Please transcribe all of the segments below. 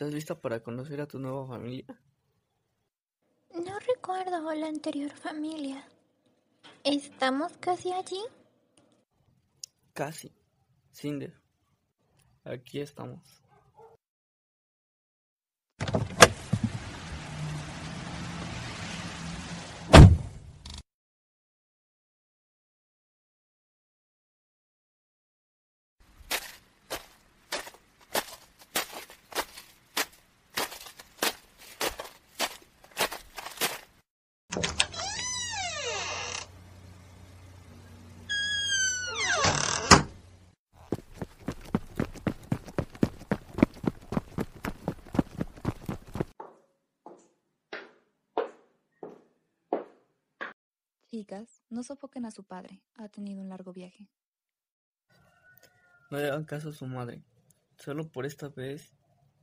¿Estás lista para conocer a tu nueva familia? No recuerdo la anterior familia. ¿Estamos casi allí? Casi. Cinder. Aquí estamos. Chicas, no sofoquen a su padre. Ha tenido un largo viaje. No le hagan caso a su madre. Solo por esta vez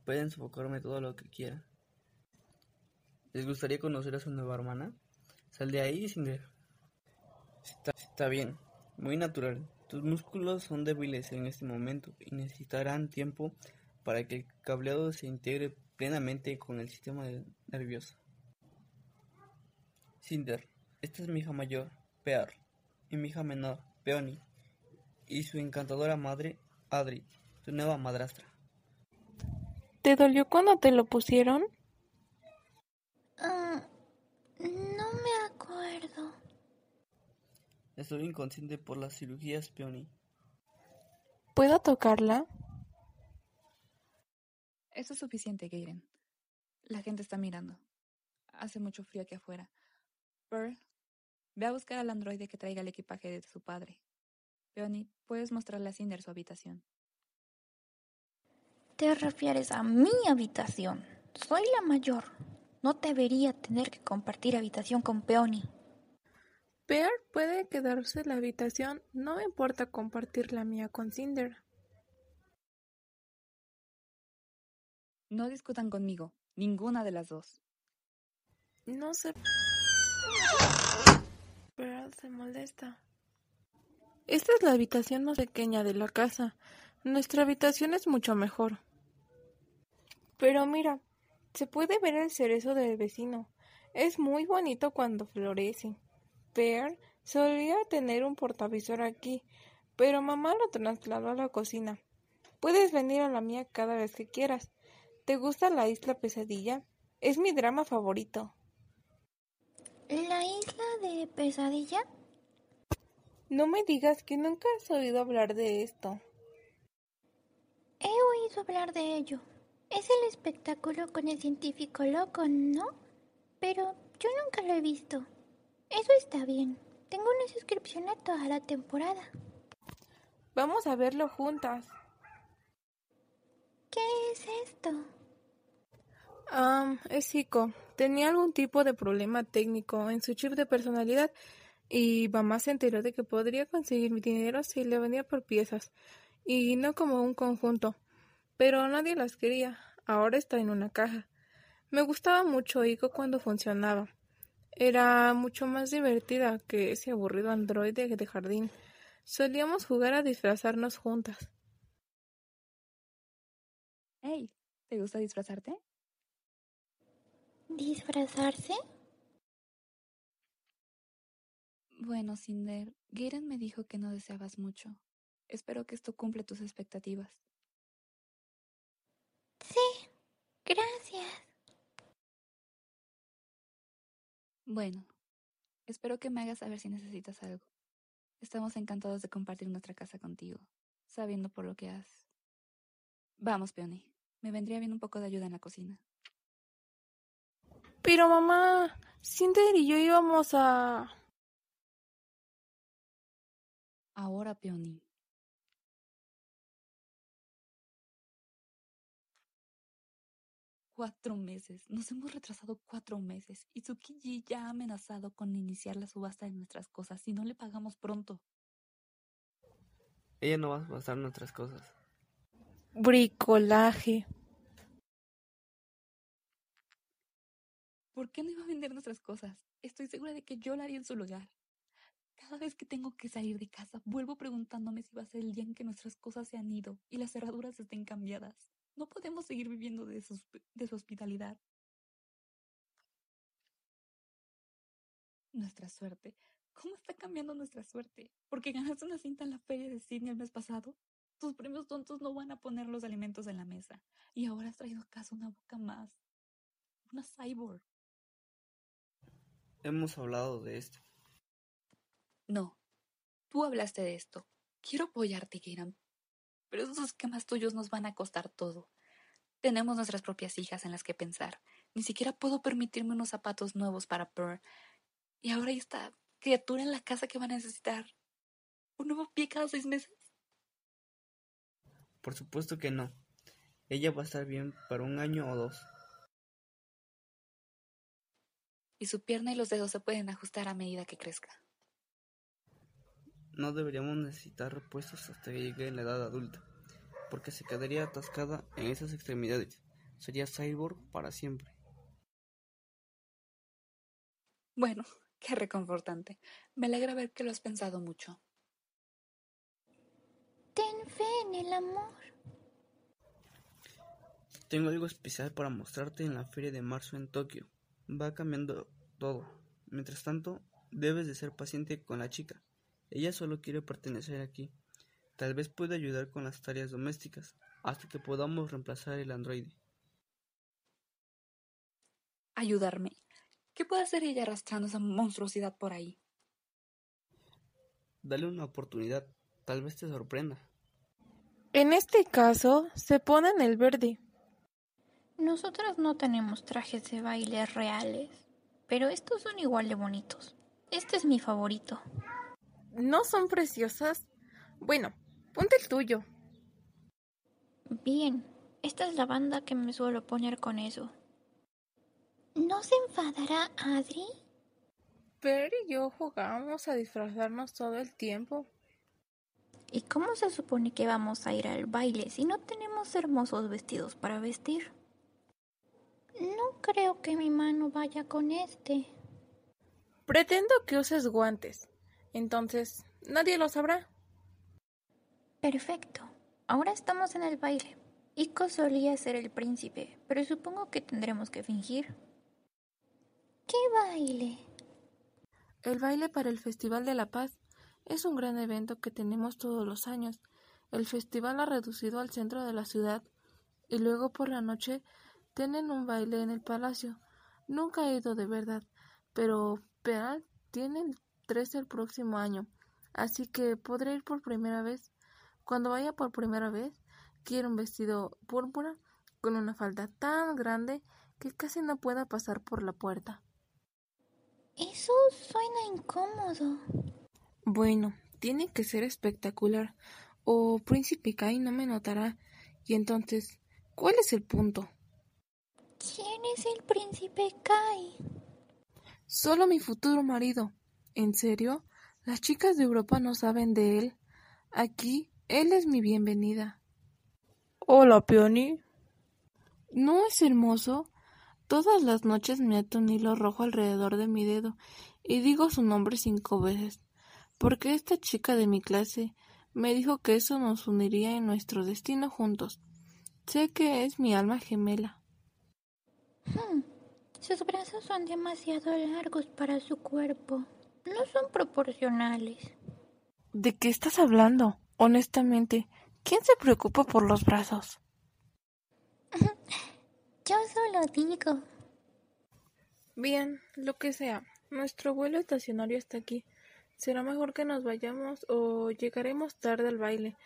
pueden sofocarme todo lo que quieran. ¿Les gustaría conocer a su nueva hermana? Sal de ahí, Cinder. Está, está bien, muy natural. Tus músculos son débiles en este momento y necesitarán tiempo para que el cableado se integre plenamente con el sistema nervioso. Cinder, esta es mi hija mayor, Pearl, y mi hija menor, Peony, y su encantadora madre, Adri, tu nueva madrastra. ¿Te dolió cuando te lo pusieron? Ah, no me acuerdo. Estoy inconsciente por las cirugías, Peony. ¿Puedo tocarla? Eso es suficiente, Gayden. La gente está mirando. Hace mucho frío aquí afuera. Pearl, ve a buscar al androide que traiga el equipaje de su padre. Peony, puedes mostrarle a Cinder su habitación. Te refieres a mi habitación. Soy la mayor. No debería tener que compartir habitación con Peony. Pear puede quedarse en la habitación. No me importa compartir la mía con Cinder. No discutan conmigo. Ninguna de las dos. No sé. Pearl se molesta. Esta es la habitación más pequeña de la casa. Nuestra habitación es mucho mejor. Pero mira, se puede ver el cerezo del vecino. Es muy bonito cuando florece. Pearl solía tener un portavisor aquí, pero mamá lo trasladó a la cocina. Puedes venir a la mía cada vez que quieras. ¿Te gusta la isla pesadilla? Es mi drama favorito. ¿La isla de pesadilla? No me digas que nunca has oído hablar de esto. He oído hablar de ello. Es el espectáculo con el científico loco, ¿no? Pero yo nunca lo he visto. Eso está bien. Tengo una suscripción a toda la temporada. Vamos a verlo juntas. ¿Qué es esto? Ah, es Zico. Tenía algún tipo de problema técnico en su chip de personalidad y mamá se enteró de que podría conseguir mi dinero si le vendía por piezas y no como un conjunto. Pero nadie las quería. Ahora está en una caja. Me gustaba mucho Ico cuando funcionaba. Era mucho más divertida que ese aburrido androide de jardín. Solíamos jugar a disfrazarnos juntas. Hey, ¿te gusta disfrazarte? ¿Disfrazarse? Bueno, Cinder, Garen me dijo que no deseabas mucho. Espero que esto cumple tus expectativas. Sí, gracias. Bueno, espero que me hagas saber si necesitas algo. Estamos encantados de compartir nuestra casa contigo, sabiendo por lo que has. Vamos, Peony. Me vendría bien un poco de ayuda en la cocina. Pero mamá, Cinder y yo íbamos a... Ahora, Peony. Cuatro meses. Nos hemos retrasado cuatro meses. Y Tsukiji ya ha amenazado con iniciar la subasta de nuestras cosas si no le pagamos pronto. Ella no va a subastar nuestras cosas. Bricolaje. ¿Por qué no iba a vender nuestras cosas? Estoy segura de que yo la haría en su lugar. Cada vez que tengo que salir de casa, vuelvo preguntándome si va a ser el día en que nuestras cosas se han ido y las cerraduras estén cambiadas. No podemos seguir viviendo de su, hospitalidad. Nuestra suerte. ¿Cómo está cambiando nuestra suerte? ¿Porque ganaste una cinta en la feria de Sydney el mes pasado? Tus premios tontos no van a poner los alimentos en la mesa. Y ahora has traído a casa una boca más. Una cyborg. Hemos hablado de esto. No, tú hablaste de esto. Quiero apoyarte, Kiran. Pero esos esquemas tuyos nos van a costar todo. Tenemos nuestras propias hijas en las que pensar. Ni siquiera puedo permitirme unos zapatos nuevos para Pearl. Y ahora hay esta criatura en la casa que va a necesitar un nuevo pie cada seis meses. Por supuesto que no. Ella va a estar bien para un año o dos. Y su pierna y los dedos se pueden ajustar a medida que crezca. No deberíamos necesitar repuestos hasta que llegue en la edad adulta, porque se quedaría atascada en esas extremidades. Sería cyborg para siempre. Bueno, qué reconfortante. Me alegra ver que lo has pensado mucho. Ten fe en el amor. Tengo algo especial para mostrarte en la feria de marzo en Tokio. Va cambiando todo. Mientras tanto, debes de ser paciente con la chica. Ella solo quiere pertenecer aquí. Tal vez pueda ayudar con las tareas domésticas, hasta que podamos reemplazar el androide. Ayudarme. ¿Qué puede hacer ella arrastrando esa monstruosidad por ahí? Dale una oportunidad, tal vez te sorprenda. En este caso, se pone en el verde. Nosotras no tenemos trajes de baile reales, pero estos son igual de bonitos. Este es mi favorito. ¿No son preciosas? Bueno, ponte el tuyo. Bien, esta es la banda que me suelo poner con eso. ¿No se enfadará Adri? Per y yo jugamos a disfrazarnos todo el tiempo. ¿Y cómo se supone que vamos a ir al baile si no tenemos hermosos vestidos para vestir? No creo que mi mano vaya con este. Pretendo que uses guantes. Entonces, nadie lo sabrá. Perfecto. Ahora estamos en el baile. Ico solía ser el príncipe, pero supongo que tendremos que fingir. ¿Qué baile? El baile para el Festival de la Paz es un gran evento que tenemos todos los años. El festival ha reducido al centro de la ciudad y luego por la noche tienen un baile en el palacio. Nunca he ido de verdad, pero Peral tiene el 13 el próximo año, así que podré ir por primera vez. Cuando vaya por primera vez, quiero un vestido púrpura con una falda tan grande que casi no pueda pasar por la puerta. Eso suena incómodo. Bueno, tiene que ser espectacular, o Príncipe Kai no me notará. Y entonces, ¿cuál es el punto? ¿Quién es el Príncipe Kai? Solo mi futuro marido. ¿En serio? Las chicas de Europa no saben de él. Aquí, él es mi bienvenida. Hola, Peony. ¿No es hermoso? Todas las noches me ato un hilo rojo alrededor de mi dedo y digo su nombre cinco veces, porque esta chica de mi clase me dijo que eso nos uniría en nuestro destino juntos. Sé que es mi alma gemela. Hmm, sus brazos son demasiado largos para su cuerpo. No son proporcionales. ¿De qué estás hablando? Honestamente, ¿quién se preocupa por los brazos? Yo solo digo. Bien, lo que sea. Nuestro vuelo estacionario está aquí. Será mejor que nos vayamos o llegaremos tarde al baile,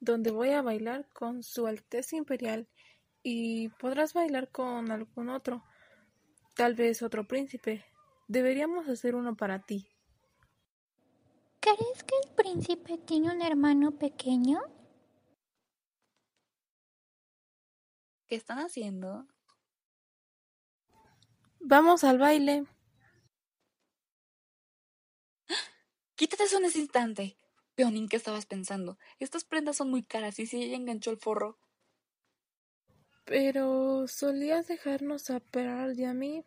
donde voy a bailar con Su Alteza Imperial y podrás bailar con algún otro, tal vez otro príncipe. Deberíamos hacer uno para ti. ¿Crees que el príncipe tiene un hermano pequeño? ¿Qué están haciendo? Vamos al baile. Quítate eso en ese instante. Peonín, ¿qué estabas pensando? Estas prendas son muy caras y si ella enganchó el forro. Pero solías dejarnos a Pearl y a mí.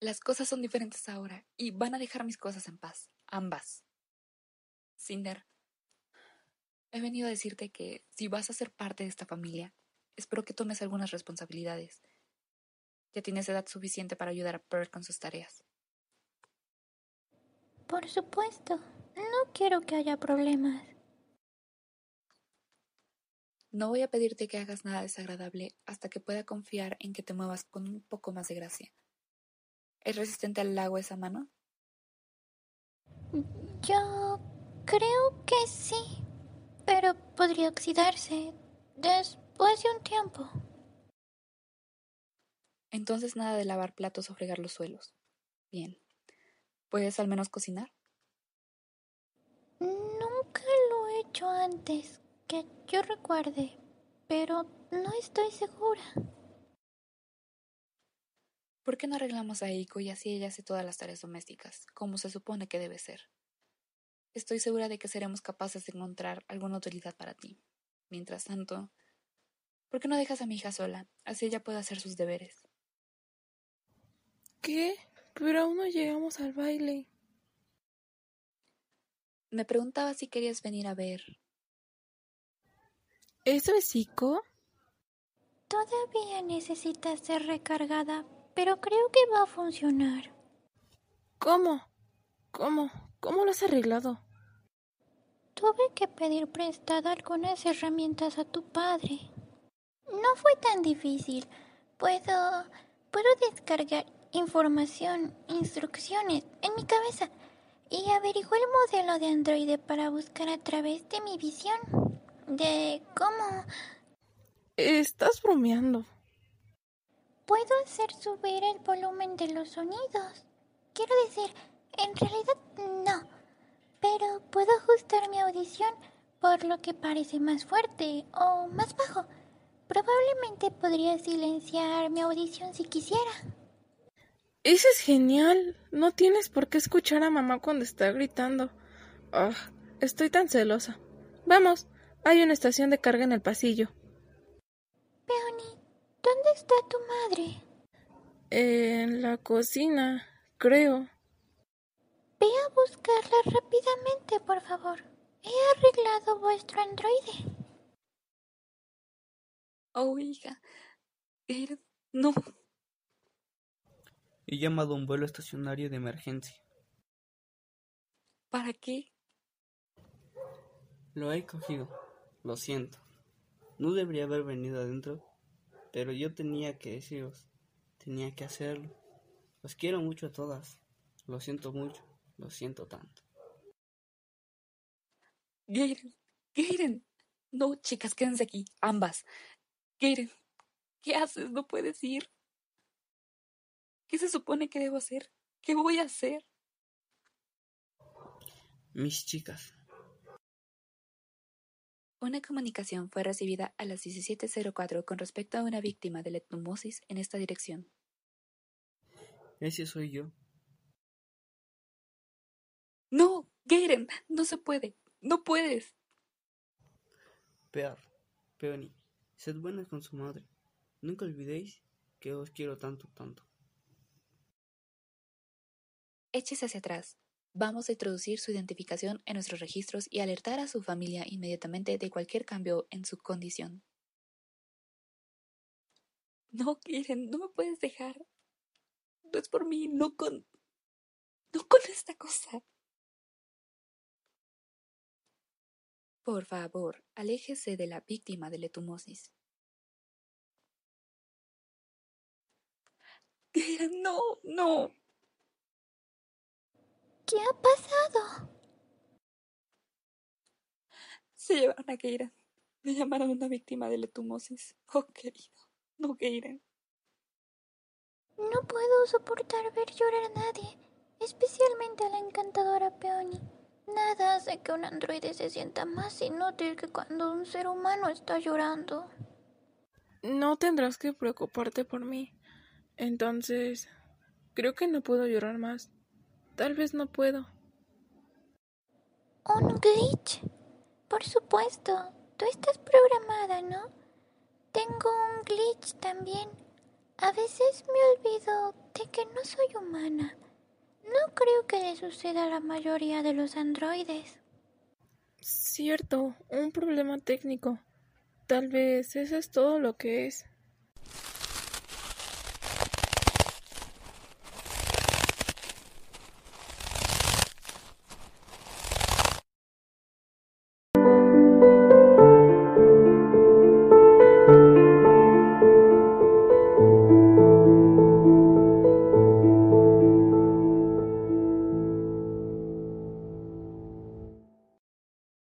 Las cosas son diferentes ahora y van a dejar mis cosas en paz, ambas. Cinder, he venido a decirte que si vas a ser parte de esta familia, espero que tomes algunas responsabilidades. Ya tienes edad suficiente para ayudar a Pearl con sus tareas. Por supuesto, no quiero que haya problemas. No voy a pedirte que hagas nada desagradable hasta que pueda confiar en que te muevas con un poco más de gracia. ¿Es resistente al agua esa mano? Yo creo que sí, pero podría oxidarse después de un tiempo. Entonces nada de lavar platos o fregar los suelos. Bien. ¿Puedes al menos cocinar? Nunca lo he hecho antes, que yo recuerde, pero no estoy segura. ¿Por qué no arreglamos a Eiko y así ella hace todas las tareas domésticas, como se supone que debe ser? Estoy segura de que seremos capaces de encontrar alguna utilidad para ti. Mientras tanto, ¿por qué no dejas a mi hija sola? Así ella puede hacer sus deberes. ¿Qué? Pero aún no llegamos al baile. Me preguntaba si querías venir a ver. ¿Eso es Ico? Todavía necesita ser recargada, pero creo que va a funcionar. ¿Cómo? ¿Cómo? ¿Cómo lo has arreglado? Tuve que pedir prestado algunas herramientas a tu padre. No fue tan difícil. Puedo. puedo descargar información, instrucciones en mi cabeza y averigué el modelo de androide para buscar a través de mi visión de cómo... Estás bromeando. Puedo hacer subir el volumen de los sonidos. Quiero decir, en realidad no. Pero puedo ajustar mi audición por lo que parece más fuerte o más bajo. Probablemente podría silenciar mi audición si quisiera. Eso es genial. No tienes por qué escuchar a mamá cuando está gritando. Ah, estoy tan celosa. Vamos, hay una estación de carga en el pasillo. Peony, ¿dónde está tu madre? En la cocina, creo. Ve a buscarla rápidamente, por favor. He arreglado vuestro androide. Oh, hija. No, He llamado a un vuelo estacionario de emergencia. ¿Para qué? Lo he cogido. Lo siento. No debería haber venido adentro, pero yo tenía que deciros. Tenía que hacerlo. Os quiero mucho a todas. Lo siento mucho. Lo siento tanto. Garen, Garen. No, chicas, quédense aquí, ambas. Garen, ¿qué haces? No puedes ir. ¿Qué se supone que debo hacer? ¿Qué voy a hacer? Mis chicas. Una comunicación fue recibida a las 17.04 con respecto a una víctima de letnomosis en esta dirección. Ese soy yo. No, Garen, no se puede. No puedes. Peor, Peony, sed buenas con su madre. Nunca olvidéis que os quiero tanto, tanto. Échese hacia atrás. Vamos a introducir su identificación en nuestros registros y alertar a su familia inmediatamente de cualquier cambio en su condición. No, Karen, no me puedes dejar. No es por mí, no con... No con esta cosa. Por favor, aléjese de la víctima de letumosis. No, no. ¿Qué ha pasado? Se llevaron a Keiran. Me llamaron una víctima de letumosis. Oh, querido. No, Keiran. No puedo soportar ver llorar a nadie, especialmente a la encantadora Peony. Nada hace que un androide se sienta más inútil que cuando un ser humano está llorando. No tendrás que preocuparte por mí. Entonces, creo que no puedo llorar más. Tal vez no puedo. Un glitch. Por supuesto. Tú estás programada, ¿no? Tengo un glitch también. A veces me olvido de que no soy humana. No creo que le suceda a la mayoría de los androides. Cierto, un problema técnico. Tal vez eso es todo lo que es.